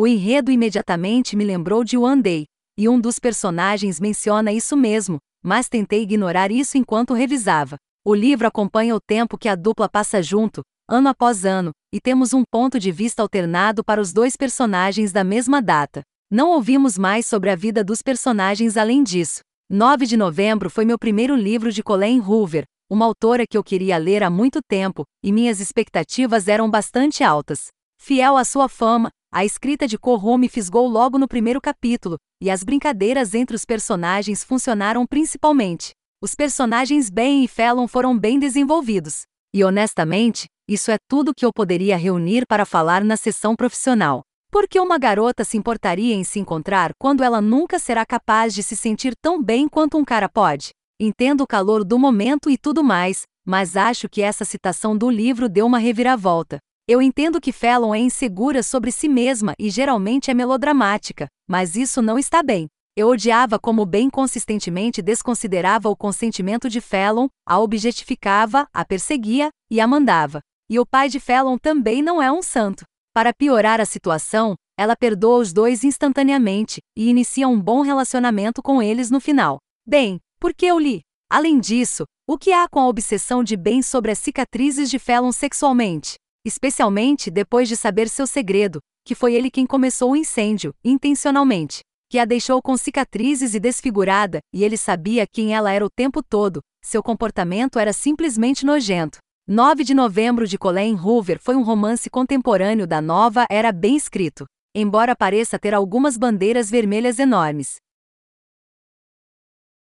O enredo imediatamente me lembrou de One Day, e um dos personagens menciona isso mesmo, mas tentei ignorar isso enquanto revisava. O livro acompanha o tempo que a dupla passa junto, ano após ano, e temos um ponto de vista alternado para os dois personagens da mesma data. Não ouvimos mais sobre a vida dos personagens além disso. 9 de novembro foi meu primeiro livro de Colleen Hoover, uma autora que eu queria ler há muito tempo, e minhas expectativas eram bastante altas. Fiel à sua fama, a escrita de Corro me fisgou logo no primeiro capítulo, e as brincadeiras entre os personagens funcionaram principalmente. Os personagens Ben e Fallon foram bem desenvolvidos. E honestamente, isso é tudo que eu poderia reunir para falar na sessão profissional. Por que uma garota se importaria em se encontrar quando ela nunca será capaz de se sentir tão bem quanto um cara pode? Entendo o calor do momento e tudo mais, mas acho que essa citação do livro deu uma reviravolta. Eu entendo que Fallon é insegura sobre si mesma e geralmente é melodramática, mas isso não está bem. Eu odiava como bem consistentemente desconsiderava o consentimento de Fallon, a objetificava, a perseguia e a mandava. E o pai de Fallon também não é um santo. Para piorar a situação, ela perdoa os dois instantaneamente e inicia um bom relacionamento com eles no final. Bem, porque eu li. Além disso, o que há com a obsessão de Ben sobre as cicatrizes de Fallon sexualmente? Especialmente depois de saber seu segredo, que foi ele quem começou o incêndio, intencionalmente. Que a deixou com cicatrizes e desfigurada, e ele sabia quem ela era o tempo todo, seu comportamento era simplesmente nojento. 9 de novembro de Colleen Hoover foi um romance contemporâneo da nova era bem escrito. Embora pareça ter algumas bandeiras vermelhas enormes,